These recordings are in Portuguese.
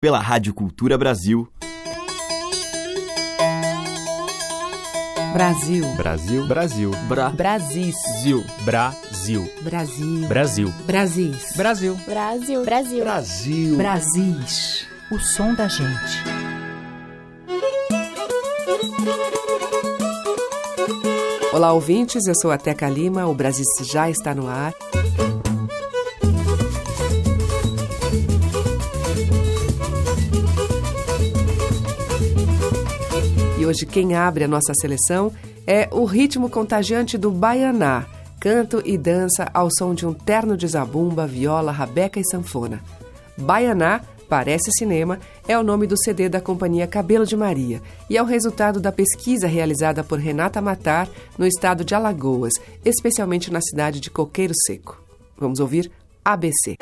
pela Rádio Cultura Brasil. Brasil. Brasil. Brasil. Bra. Brasil. Brasil. Brasil. Brasil. Brasil. Brasil. Brasil. Brasil. Brasil. Brasis. O som da gente. Olá, ouvintes. Eu sou a Teca Lima. O Brasil já está no ar. Hoje quem abre a nossa seleção é o ritmo contagiante do baianá, canto e dança ao som de um terno de zabumba, viola, rabeca e sanfona. Baianá Parece Cinema é o nome do CD da companhia Cabelo de Maria e é o resultado da pesquisa realizada por Renata Matar no estado de Alagoas, especialmente na cidade de Coqueiro Seco. Vamos ouvir ABC.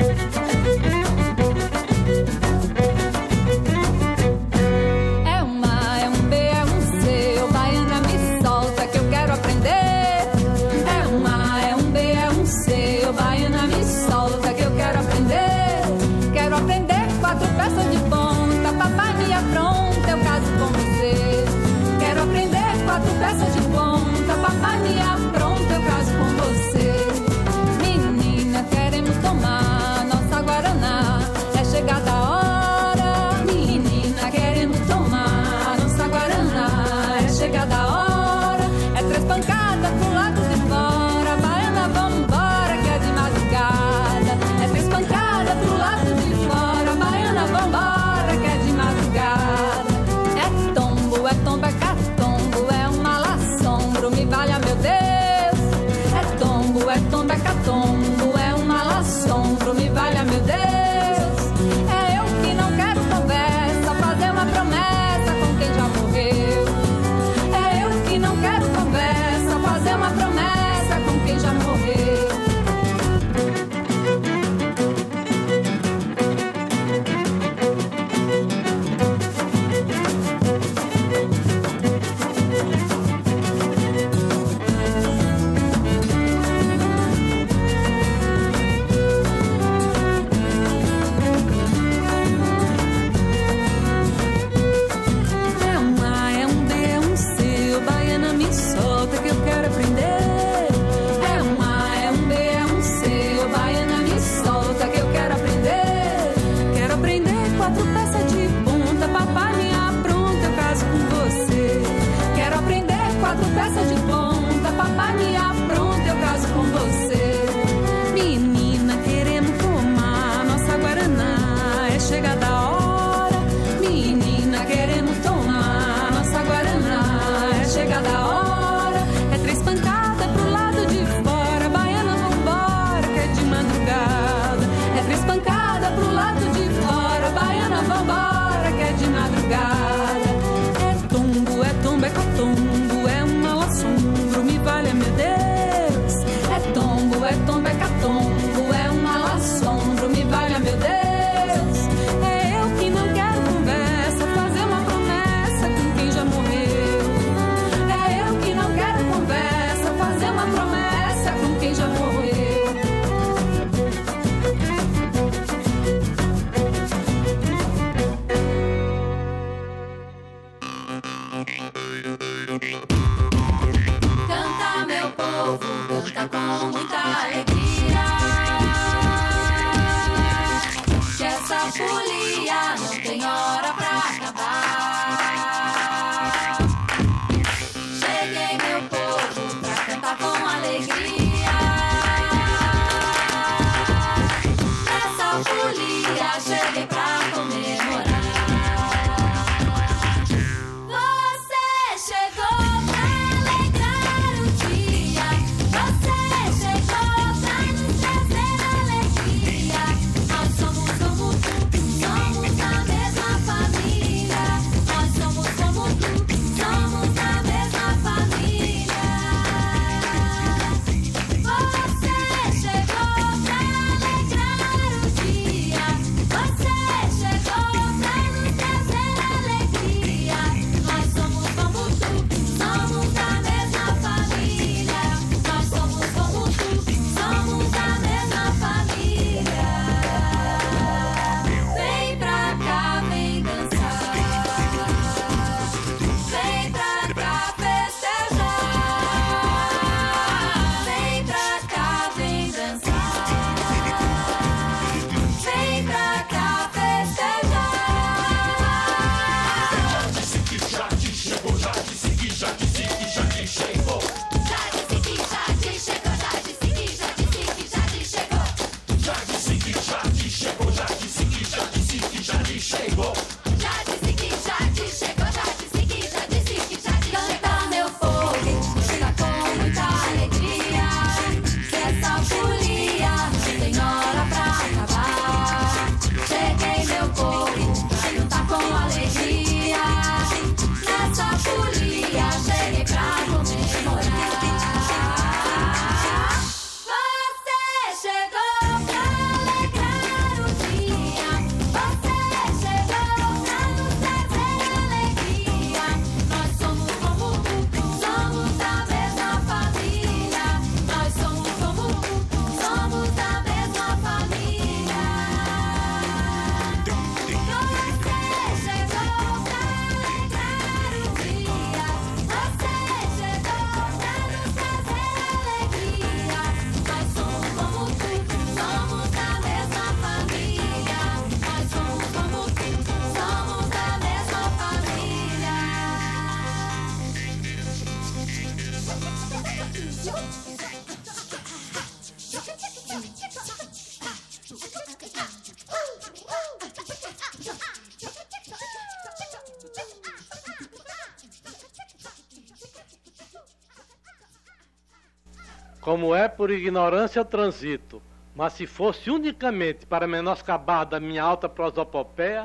Como é por ignorância transito, mas se fosse unicamente para menoscabar da minha alta prosopopeia,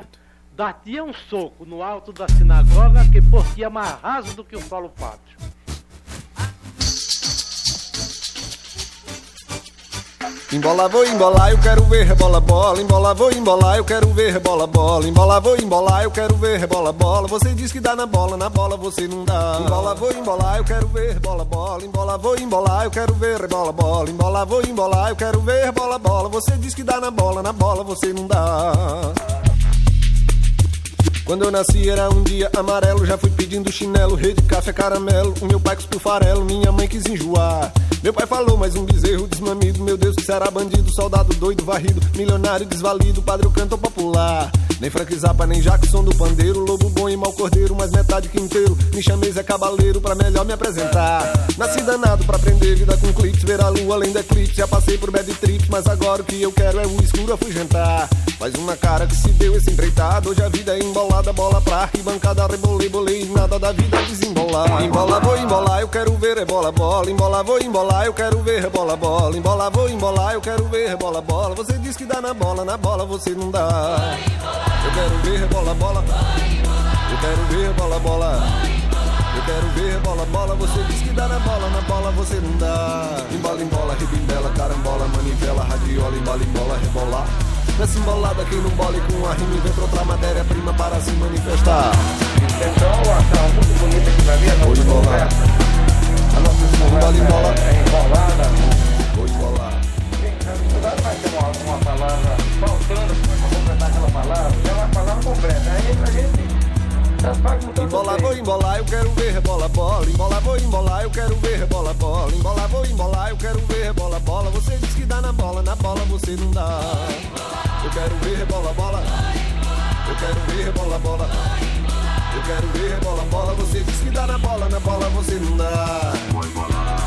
dar-te um soco no alto da sinagoga que por ti é mais raso do que o solo pátrio. Embola, vou embolar, eu quero ver rebola bola. Embola, vou embolar, eu quero ver rebola bola. Embola, vou embolar, eu quero ver rebola bola. Você diz que dá na bola, na bola você não dá. Embola, vou embolar, eu quero ver bola bola. Embola, vou embolar, eu quero ver rebola bola. Embola, vou embolar, eu quero ver bola bola. Você diz que dá na bola, na bola você não dá. Quando eu nasci era um dia amarelo, já fui pedindo chinelo, rede, café, caramelo. O meu pai cuspiu farelo, minha mãe quis enjoar. Meu pai falou, mais um bezerro desmamido. Meu Deus, que será bandido, soldado doido, varrido, milionário desvalido, padre canto popular. Nem Frank Zappa, nem Jackson do pandeiro, lobo bom e mau cordeiro, mas metade que inteiro. Me chamei Zé Cabaleiro pra melhor me apresentar. Nasci danado pra aprender vida com clips, ver a lua além da eclipse. Já passei por bad trips, mas agora o que eu quero é o escuro afugentar. Faz uma cara que se deu esse empreitado, hoje a vida é embolada, bola pra arquibancada, rebolei, bolei, nada da vida desembolar. Embola, vou embolar, eu quero ver é bola, bola, embola, vou embolar eu quero ver rebola bola. Embola, vou embolar, eu quero ver rebola bola. Você diz que dá na bola, na bola você não dá. Eu quero ver rebola bola. Eu quero ver bola bola. Eu quero ver bola bola. Você diz que dá na bola, na bola você não dá. Embola, embola, ribimbela, carambola, manivela, radiola, embola, embola, rebolar. Nessa embolada quem não bole com a rima inventa outra matéria-prima para se manifestar. Então, a muito bonita que vai vir, Vou embolar. A nossa Embola, embola. é embolada. Vou embolar. Cuidado vai ter uma, uma palavra faltando para completar aquela palavra. É uma palavra completa. Aí a gente Embola, vou embolar, eu quero ver rebola bola. Embola, vou embolar, eu quero ver rebola bola. Embola, vou embolar, eu quero ver rebola bola. Você diz que dá na bola, na bola você não dá. Eu quero ver rebola bola. Eu quero ver rebola bola. Eu quero ver rebola bola. Você diz que dá na bola, na bola você não dá. Vou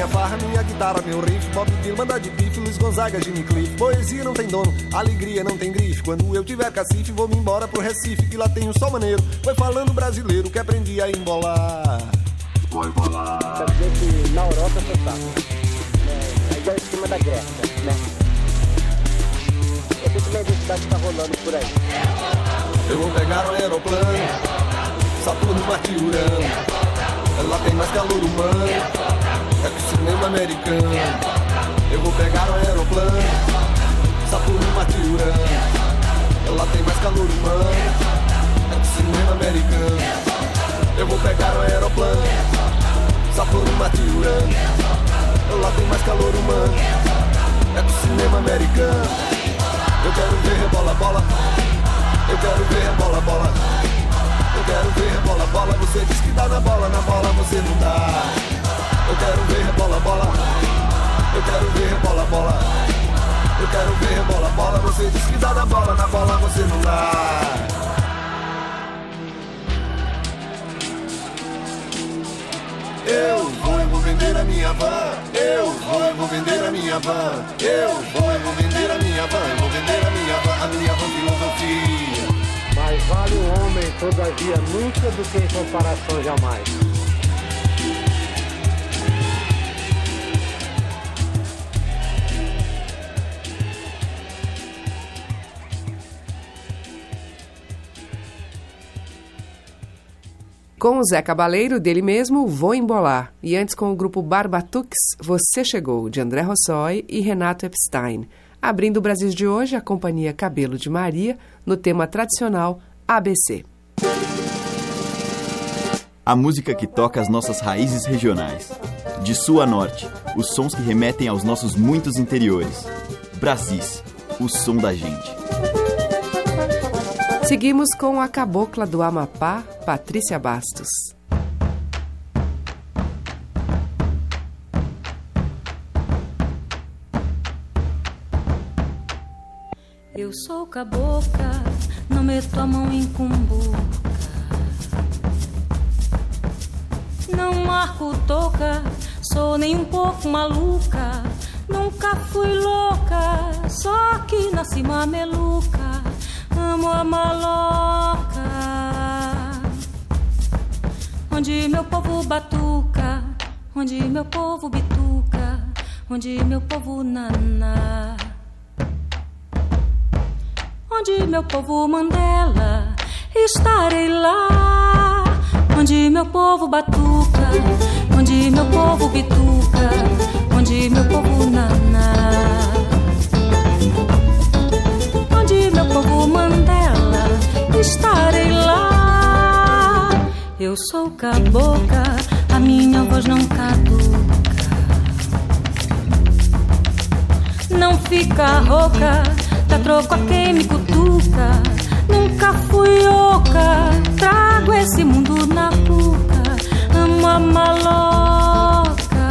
minha farra, minha guitarra, meu riff. Bob Dylan, banda de bife, Luiz Gonzaga, Jimmy Cliff. Poesia não tem dono, alegria não tem grife. Quando eu tiver cacife, vou me embora pro Recife Que lá tem um sol maneiro, foi falando brasileiro Que aprendi a embolar. Quer dizer que na Europa você tá. É, igual em cima da Grécia, né? Eu sei que a identidade tá rolando por aí. Eu vou pegar um aeroplano Saturno, Marte e Urano. Lá tem mais calor humano É que o cinema americano. Eu vou pegar um aeroplano. Saturno, Marte Urano Lá tem mais calor humano. É que o cinema americano. Eu vou pegar um aeroplano. Saturno, Marte Urano Lá tem mais calor humano. É que o cinema americano. Eu quero ver rebola, bola. Eu quero ver bola, bola. Eu quero ver bola, bola. Você diz que dá na bola, na bola você não dá. Eu quero ver bola, bola. Eu quero ver bola, bola. Eu quero ver bola, bola. Você diz que dá na bola, na bola você não dá. Eu vou envolvendo vender a minha van. Eu vou, eu vou vender a minha van. Eu vou, eu vou vender a minha van. Eu vou vender a minha van, a minha van filosofia. Mais vale um homem, todavia, nunca do que em comparação jamais. Com o Zé Cabaleiro, dele mesmo, Vou Embolar. E antes com o grupo Barbatux, Você Chegou, de André Rossoi e Renato Epstein. Abrindo o Brasil de hoje, a companhia Cabelo de Maria, no tema tradicional ABC. A música que toca as nossas raízes regionais. De sul a norte, os sons que remetem aos nossos muitos interiores. Brasis, o som da gente. Seguimos com a cabocla do Amapá, Patrícia Bastos. Eu sou cabocla, não meto a mão em cumbuca. Não marco toca, sou nem um pouco maluca. Nunca fui louca, só que nasci mameluca amo a maloca, onde meu povo batuca, onde meu povo bituca, onde meu povo naná, onde meu povo Mandela, estarei lá, onde meu povo batuca, onde meu povo bituca, onde meu povo naná povo Mandela, estarei lá. Eu sou cabocla, a minha voz não caduca. Não fica rouca, dá troco a quem me cutuca. Nunca fui oca, trago esse mundo na boca. Amo a maloca,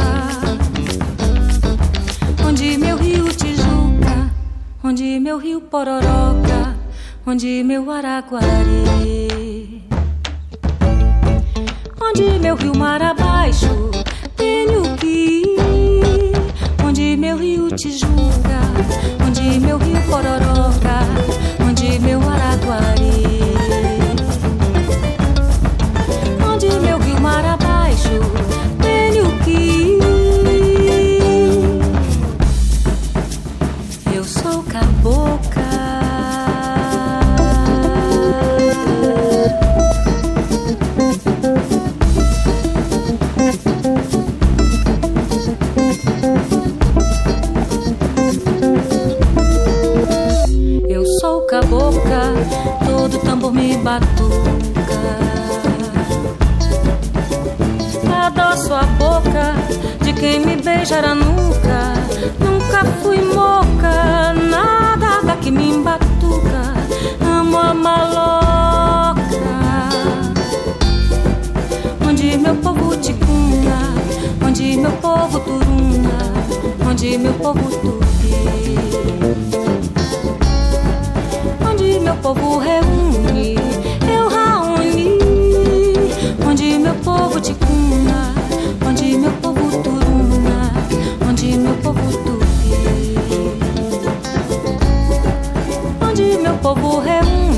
onde meu rio Tijuca, onde meu rio Pororoca onde meu Araguari, onde meu rio mar abaixo tenho que ir, onde meu rio Tijuca, onde meu rio Pororoca, onde meu Araguari, onde meu rio mar abaixo tenho que ir. Quem me beija a nuca. Nunca fui moca, nada daqui me embatuca. Amo a maloca, onde meu povo ticuna, onde meu povo turuna, onde meu povo tupi meu povo reúne, eu rauni, onde meu povo te meu povo tupi, onde meu povo reúne,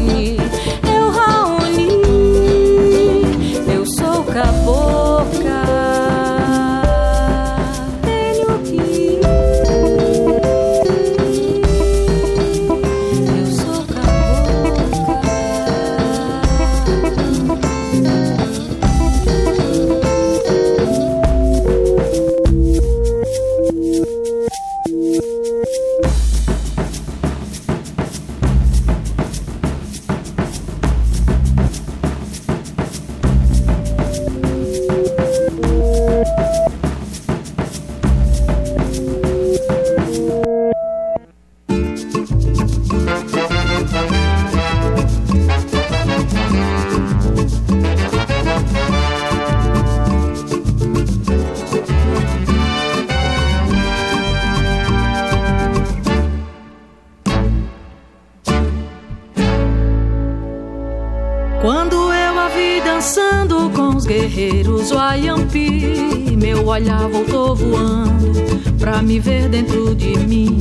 me ver dentro de mim.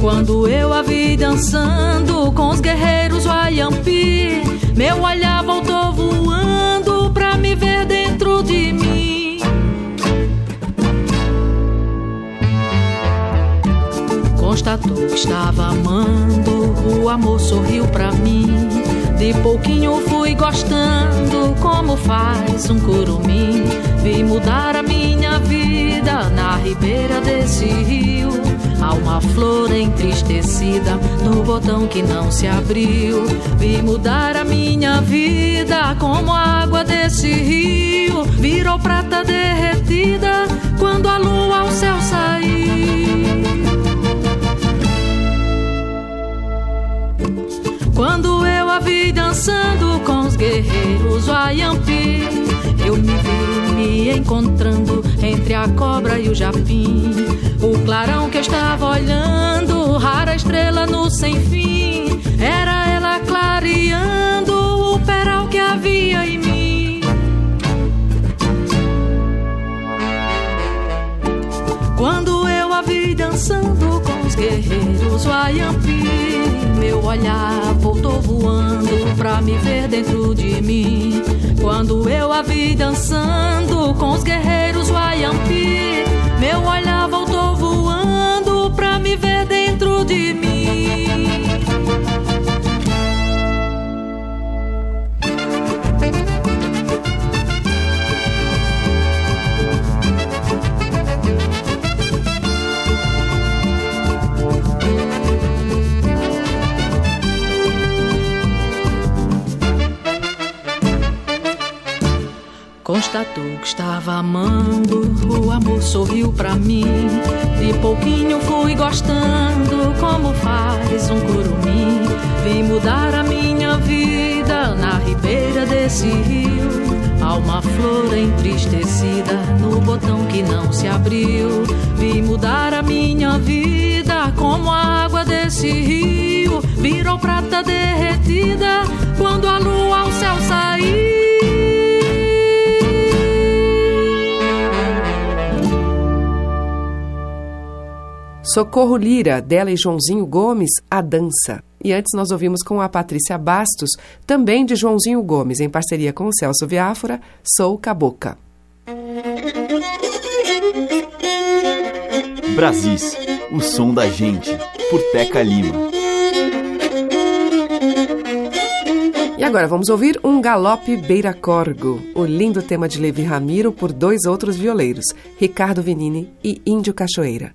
Quando eu a vi dançando com os guerreiros Wayampi, meu olhar voltou voando pra me ver dentro de mim. Constatou que estava amando, o amor sorriu pra mim. De pouquinho fui gostando como faz um curumim. Vi mudar a minha vida ribeira desse rio. Há uma flor entristecida no botão que não se abriu. Vi mudar a minha vida como a água desse rio. Virou prata derretida quando a lua ao céu saiu. Quando eu a vi dançando com os guerreiros Wayampi, eu me vi me encontrando entre a cobra e o japim. O clarão que estava olhando, rara estrela no sem fim, era ela clareando o peral que havia em mim. Quando eu a vi dançando com guerreiros Wayampi, meu olhar voltou voando pra me ver dentro de mim. Quando eu a vi dançando com os guerreiros Wayampi, meu olhar voltou voando pra me ver dentro de mim. Constatou que estava amando, o amor sorriu pra mim. De pouquinho fui gostando, como faz um curumim. Vi mudar a minha vida na ribeira desse rio. Uma flor entristecida no botão que não se abriu. Vi mudar a minha vida como a água desse rio. Virou prata derretida quando a lua ao céu saiu. Socorro Lira, dela e Joãozinho Gomes, A Dança. E antes nós ouvimos com a Patrícia Bastos, também de Joãozinho Gomes, em parceria com o Celso Viáfora, Sou Caboca. Brasis, o som da gente, por Teca Lima. E agora vamos ouvir um galope beira corgo, o lindo tema de Levi Ramiro por dois outros violeiros, Ricardo Venini e Índio Cachoeira.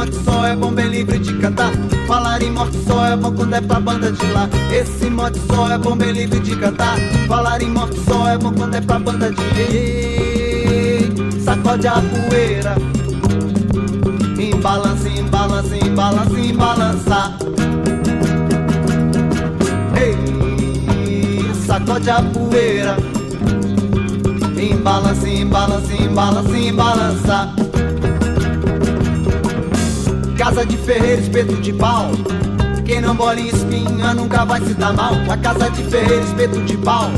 Mote só é bom bem livre de cantar. Falar em morte só é bom quando é pra banda de lá. Esse mote só é bom bem livre de cantar. Falar em morte só é bom quando é pra banda de Ei, Sacode a poeira. Embalança, embalança, embalança, embalança. Ei, sacode a poeira. Embalança, embalança, embalança, embalança. Casa de ferreiro, espeto de pau. Quem não bola em espinha nunca vai se dar mal. A casa de ferreiro, espeto de pau.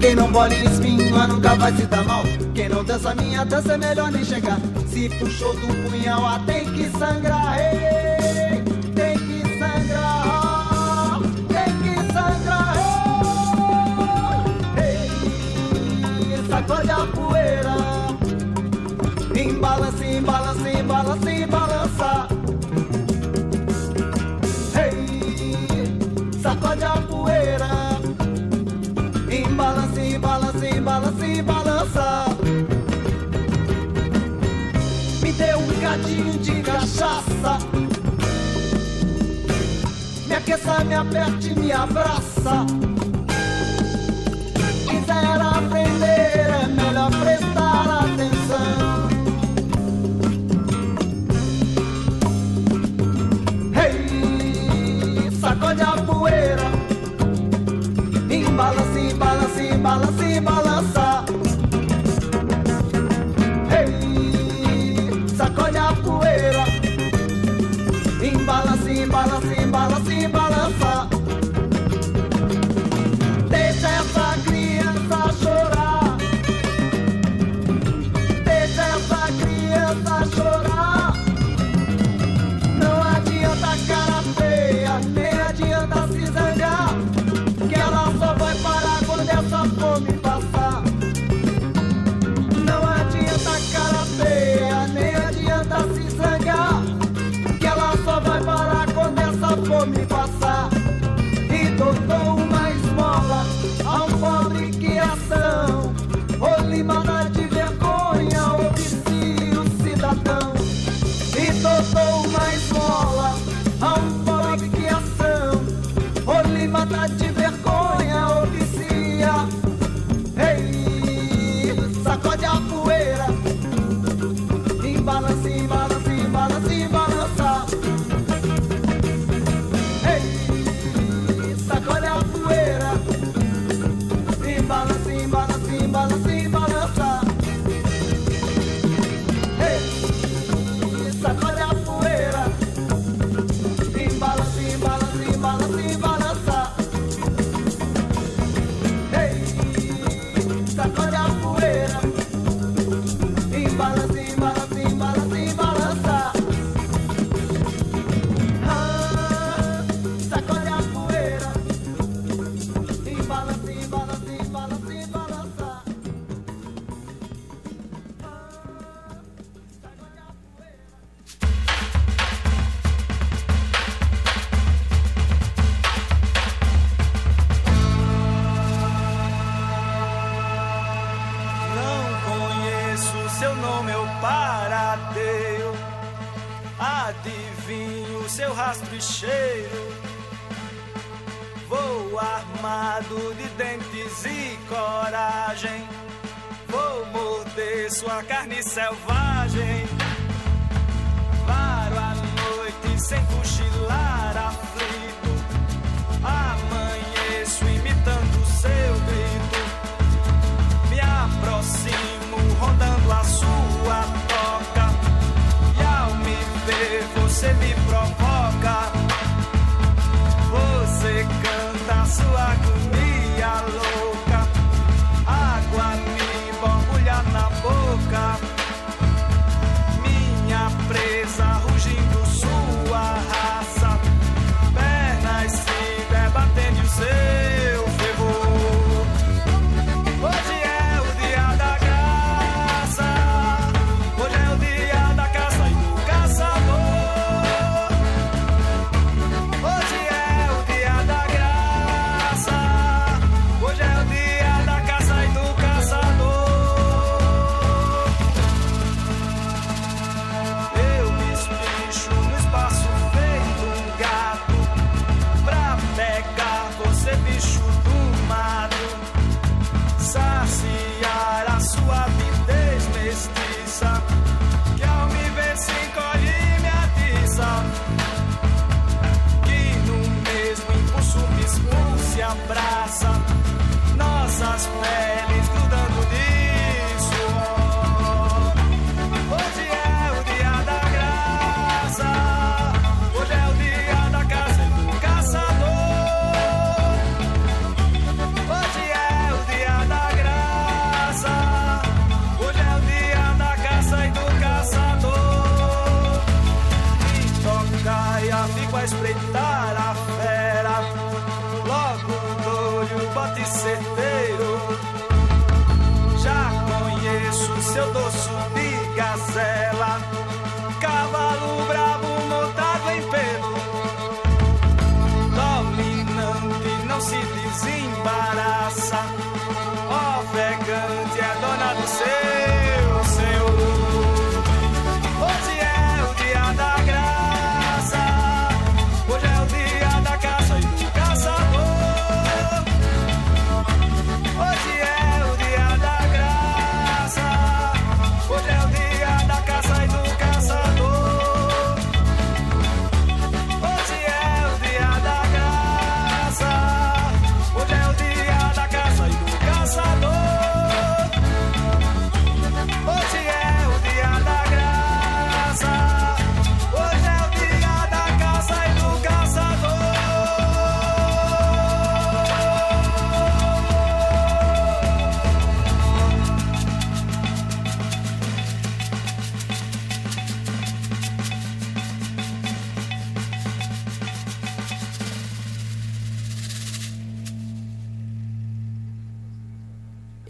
Quem não bola em espinha nunca vai se dar mal. Quem não dança minha dança é melhor nem chegar. Se puxou do punhal, ah, tem que sangrar. Ei, tem que sangrar. Tem que sangrar. Ei, sacode a poeira. Embalança, embalança, embalança, embalança. Cachaça. Me aqueça, me aperte, me abraça. Quiser aprender, é melhor prestar atenção. Hey, sacode a poeira. Embalança, embalança, embalança, embalança.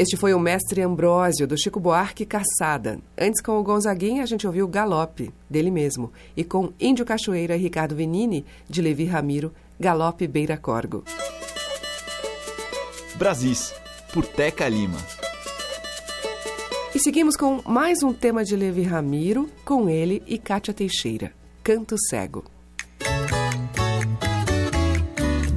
Este foi o Mestre Ambrósio, do Chico Buarque Caçada. Antes, com o Gonzaguinha, a gente ouviu Galope, dele mesmo. E com Índio Cachoeira e Ricardo Venini, de Levi Ramiro, Galope Beira Corgo. Brasis, por Teca Lima. E seguimos com mais um tema de Levi Ramiro, com ele e Cátia Teixeira, Canto Cego.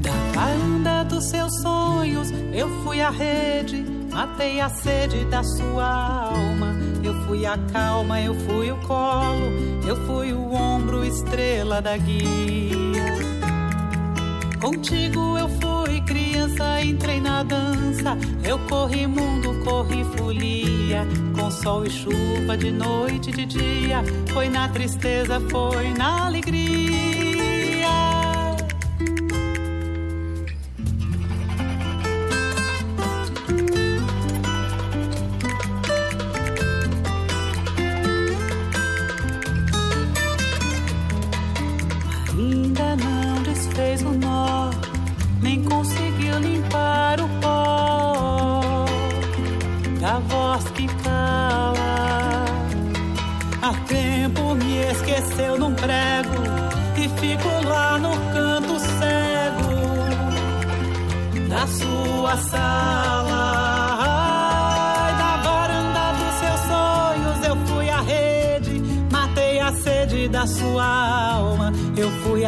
Da varanda dos seus sonhos, eu fui a rede, matei a sede da sua alma. Eu fui a calma, eu fui o colo, eu fui o ombro, estrela da guia. Contigo eu fui criança, entrei na dança. Eu corri mundo, corri folia. Com sol e chuva, de noite e de dia. Foi na tristeza, foi na alegria.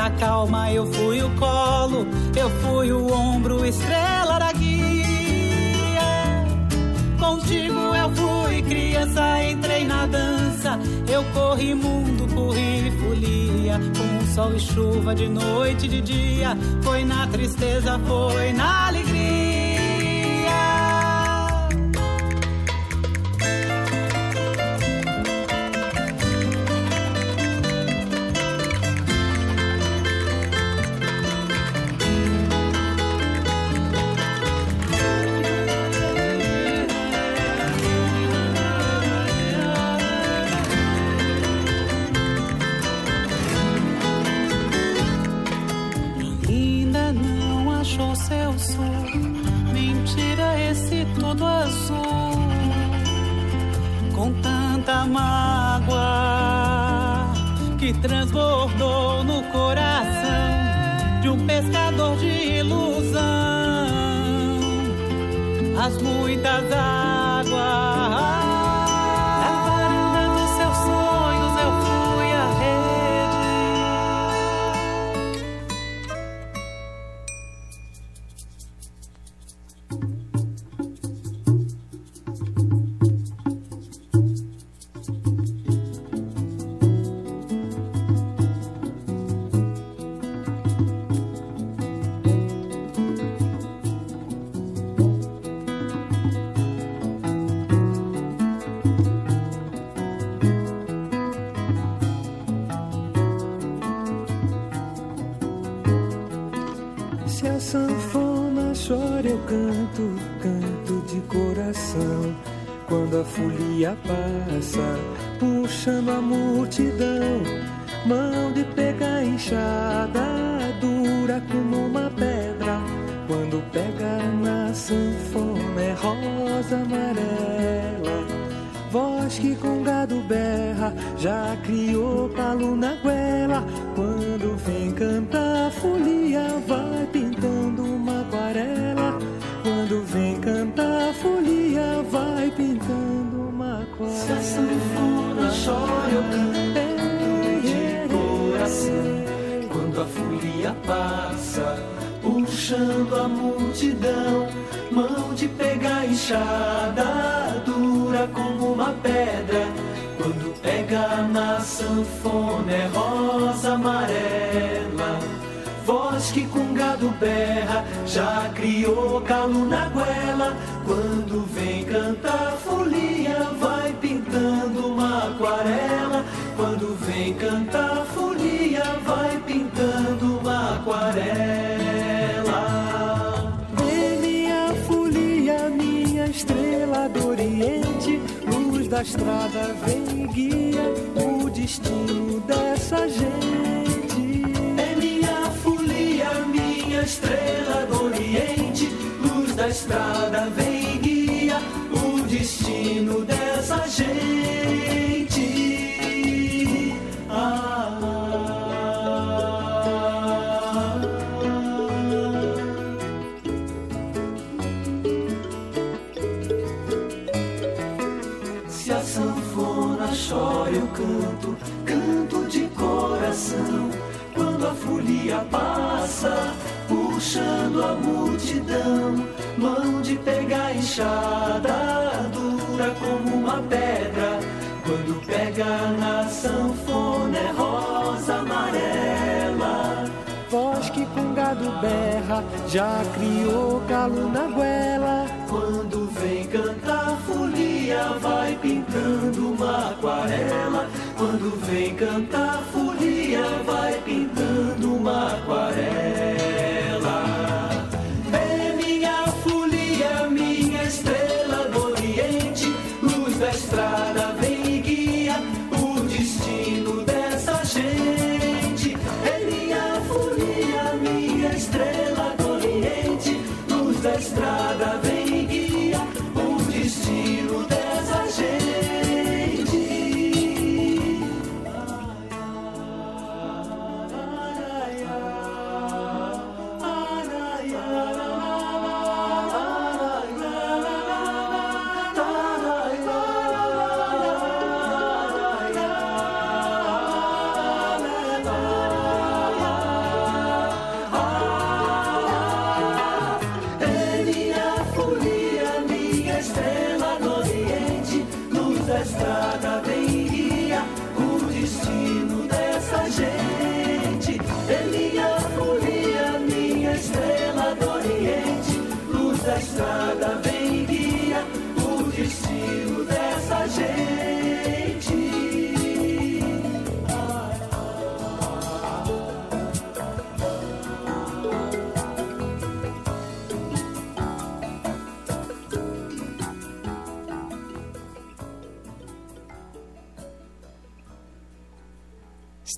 Eu fui a calma, eu fui o colo, eu fui o ombro, estrela da guia. Contigo eu fui criança, entrei na dança. Eu corri mundo, corri folia. Com sol e chuva, de noite e de dia. Foi na tristeza, foi na alegria. Canto de coração quando a folia passa, puxando a multidão, mão de pega inchada, dura como uma pedra. Quando pega na sanfona é rosa amarela, voz que com gado berra, já criou palo na guela. Quando vem cantar folia Se a sanfona chora, eu canto de coração. Quando a folia passa, puxando a multidão, mão de pegar enxada, dura como uma pedra. Quando pega na sanfona é rosa amarela. Voz que com gado berra, já criou calo na goela. Quando vem cantar folia, aquarela. Quando vem cantar folia, vai pintando aquarela. Vê minha folia, minha estrela do Oriente, luz da estrada, vem e guia o destino dessa gente. É minha folia, minha estrela do Oriente, luz da estrada, vem e guia o destino dessa gente. Passa, puxando a multidão, mão de pegar enxada, dura como uma pedra. Quando pega na sanfona é rosa amarela. Voz que com gado berra, já criou calo na goela. Quando vem cantar folia, vai pintando uma aquarela. Quando vem cantar folia, vai pintando uma aquarela.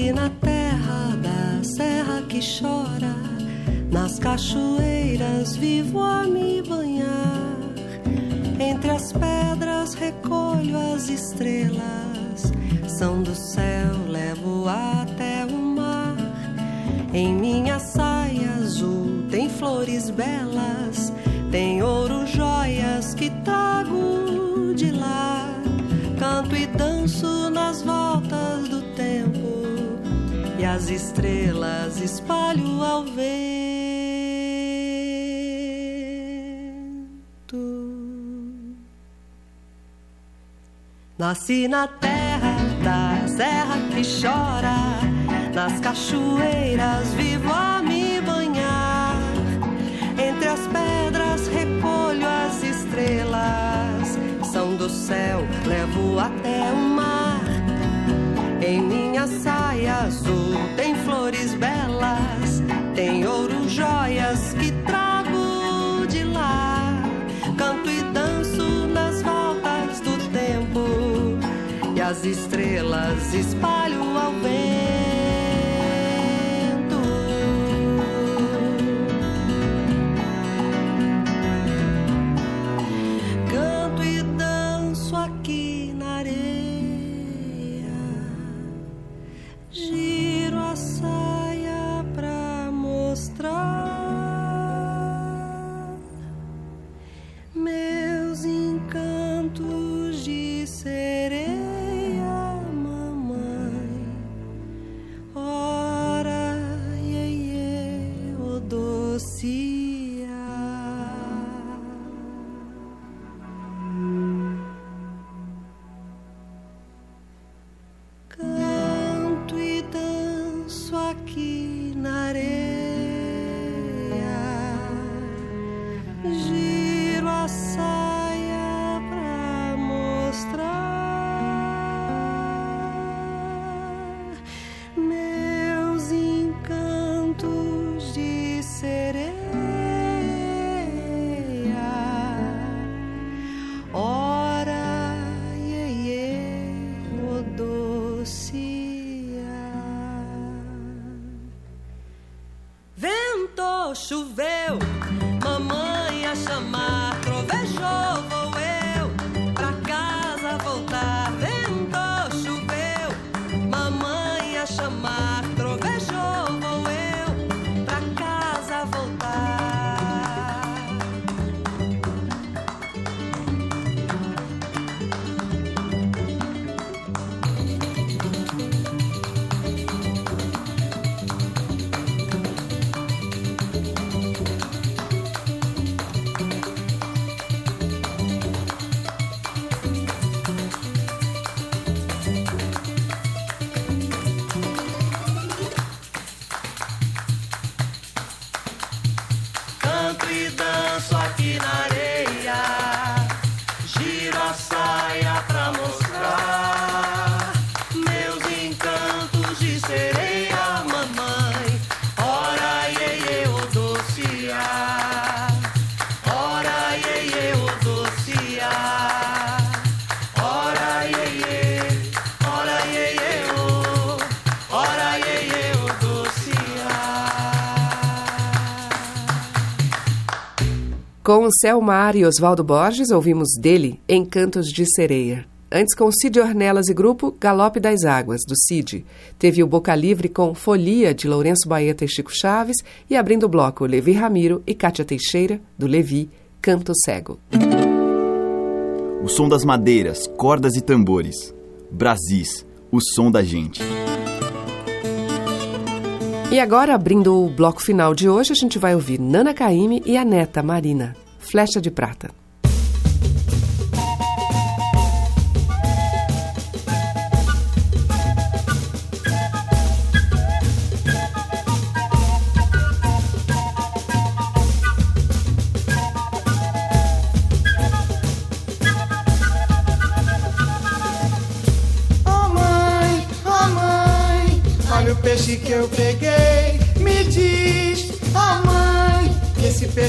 Nasci na terra da serra que chora, nas cachoeiras vivo a Nasci na terra da serra que chora, nas cachoeiras vivo a me banhar. Entre as pedras recolho as estrelas, são do céu, levo até o mar. Em minha saia azul tem flores belas, tem ouro, joias que as estrelas espalho ao vento. Com Selmar e Oswaldo Borges, ouvimos dele Encantos de Sereia. Antes, com Cid Ornelas e grupo Galope das Águas, do Cid. Teve o Boca Livre com Folia, de Lourenço Baeta e Chico Chaves. E abrindo o bloco, Levi Ramiro e Cátia Teixeira, do Levi, Canto Cego. O som das madeiras, cordas e tambores. Brasis, o som da gente. E agora, abrindo o bloco final de hoje, a gente vai ouvir Nana Caymmi e a neta Marina, Flecha de Prata.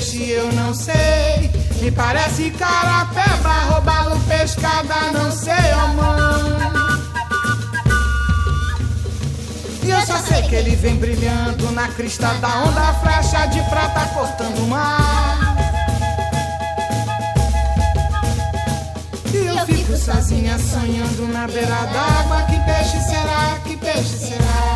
Peixe eu não sei. Me parece carapeba, roubá-lo pescada, não sei, oh mãe. sei que ele vem brilhando na crista da onda, flecha de prata cortando o mar. E eu fico sozinha sonhando na beira d'água. Que peixe será? Que peixe será?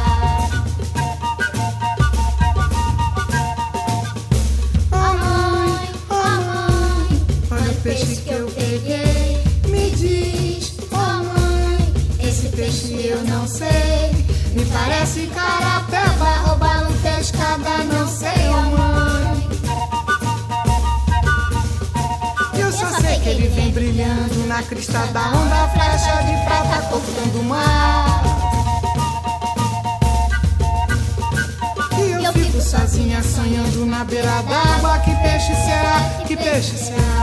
Peixe que eu peguei. Me diz, oh mãe, esse peixe eu não sei. Me parece carapeba, roubar um pescada, não sei, oh mãe. Eu só sei que ele vem brilhando na crista da onda, flecha de prata cortando o mar. E eu fico sozinha sonhando na beira d'água. Que peixe será? Que peixe será?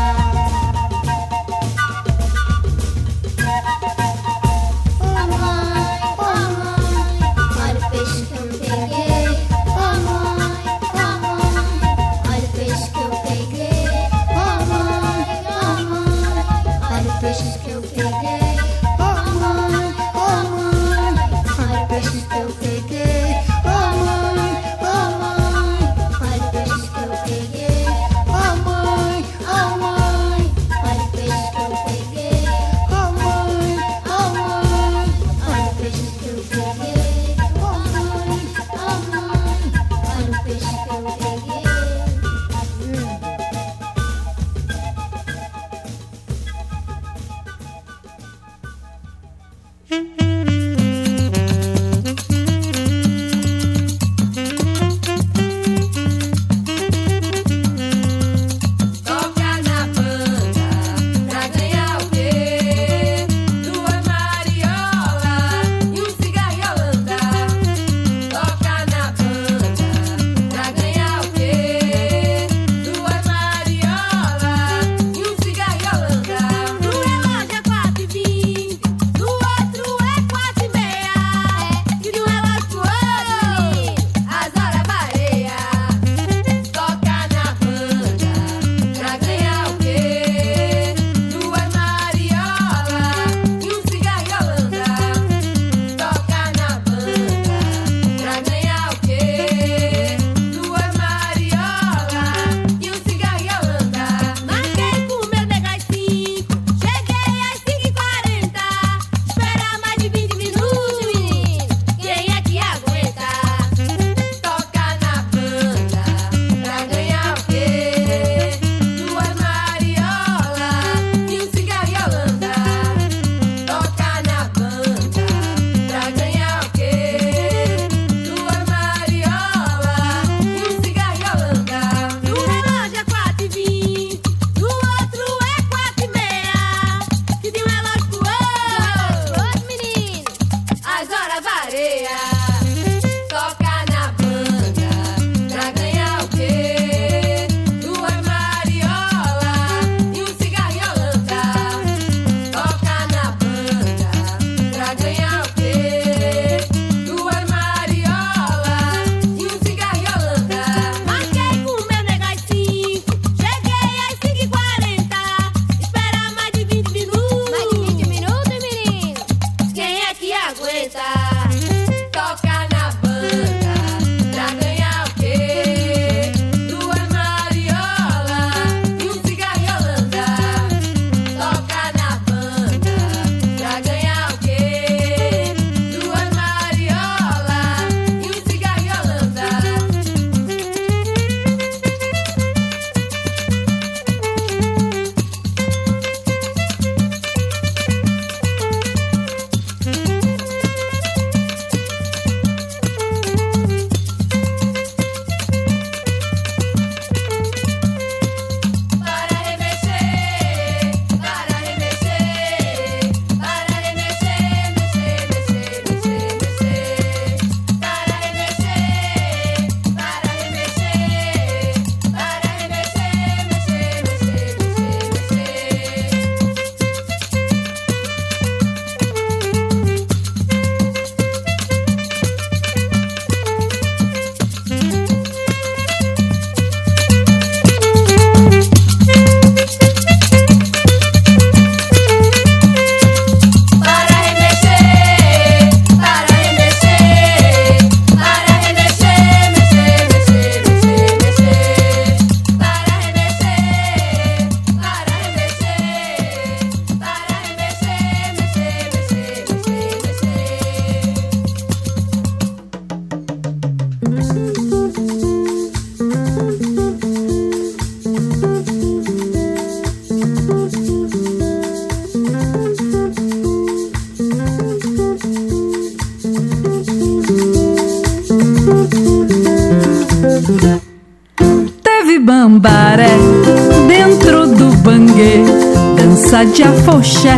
De afoxé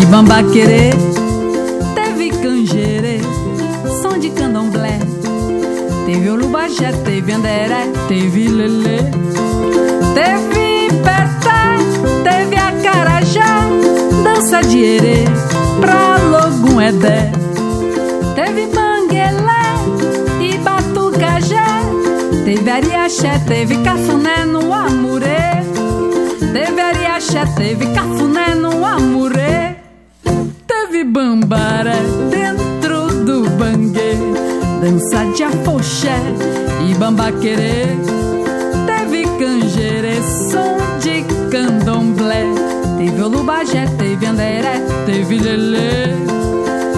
e bambaquerê. Teve canjerê, som de candomblé. Teve olubajé, teve anderé, teve lelê. Teve peté, teve acarajá, dança de erê pra logum edé. Teve manguelé e batucajé. Teve ariaxé, teve cafuné no amurê. Teve cafuné no amurê. Teve bambaré dentro do banguê. Dança de afoxé e bambaquerê. Teve canjerê, som de candomblé. Teve olubajé, teve anderé, teve lelê.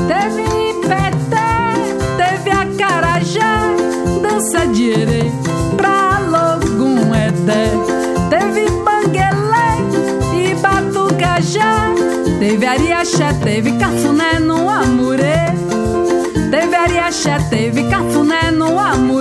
Teve peté, teve acarajá. Dança de erê pra logum edé. Teve ariaxé, teve cafuné no amurê. Teve ariaxé, teve cafuné no amurê.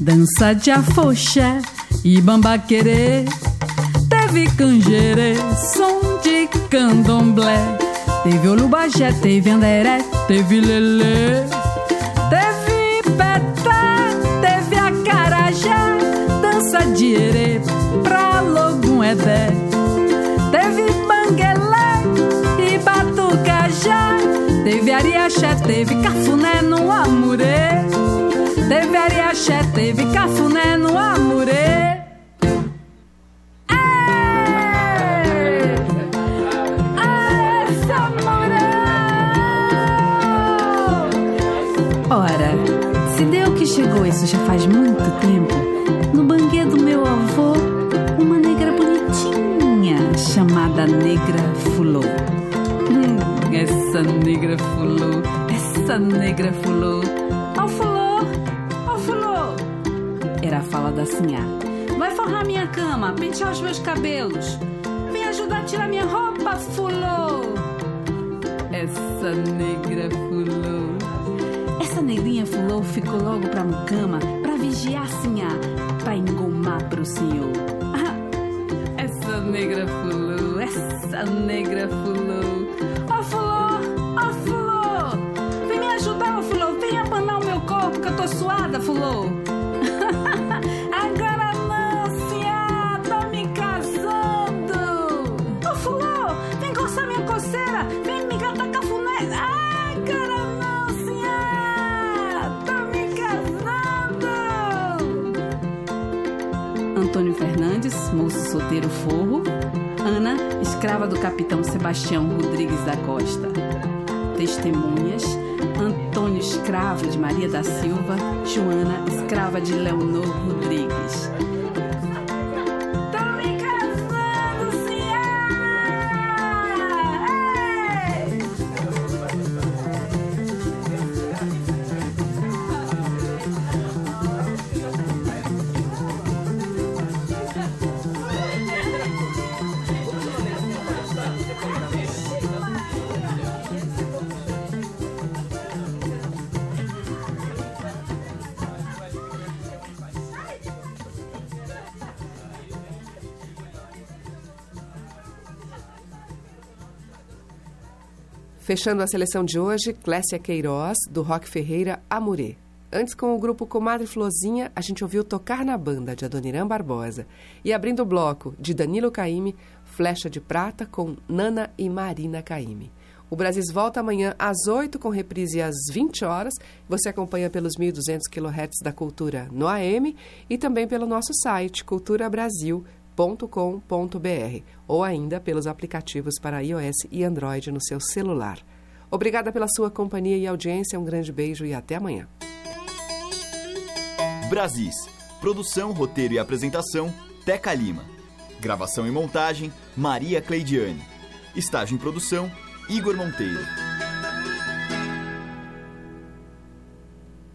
Dança de afoxé e bambaquerê. Teve canjerê, som de candomblé. Teve olubajé, teve anderé, teve lelê. Teve peté, teve acarajá, dança de erê pra logum edé. Teve banguelé e batucajá. Teve ariaxé, teve cafuné no amurê. Teve ariaxé, teve cafuné no amurê. Ora, se deu que chegou isso já faz muito tempo, no banquê do meu avô, uma negra bonitinha chamada Negra Fulô. Hum, essa negra fulô, essa negra fulô, Era a fala da sinhá. Vai forrar minha cama, pentear os meus cabelos. Vem ajudar a tirar minha roupa, fulô. Essa negra fulô. Essa negrinha fulô ficou logo pra mucama pra vigiar a sinhá, pra engomar pro senhor. Ah, essa negra fulô, essa negra fulô. Ó fulô, ó fulô. Vem me ajudar, ó fulô. Vem abanar o meu corpo que eu tô suada, fulô. Moço solteiro forro. Ana, escrava do capitão Sebastião Rodrigues da Costa. Testemunhas: Antônio, escravo de Maria da Silva. Joana, escrava de Leonor Rodrigues. Fechando a seleção de hoje, Clécia Queiroz, do Rock Ferreira Amurê. Antes, com o grupo Comadre Flozinha, a gente ouviu Tocar na Banda, de Adoniran Barbosa. E abrindo o bloco, de Danilo Caime, Flecha de Prata, com Nana e Marina Caime. O Brasil volta amanhã às 8, com reprise às 20 horas. Você acompanha pelos 1.200 kHz da Cultura no AM e também pelo nosso site, culturabrasil.com.br ou ainda pelos aplicativos para iOS e Android no seu celular. Obrigada pela sua companhia e audiência. Um grande beijo e até amanhã. Brasis. Produção, roteiro e apresentação, Teca Lima. Gravação e montagem, Maria Cleidiane. Estágio em produção, Igor Monteiro.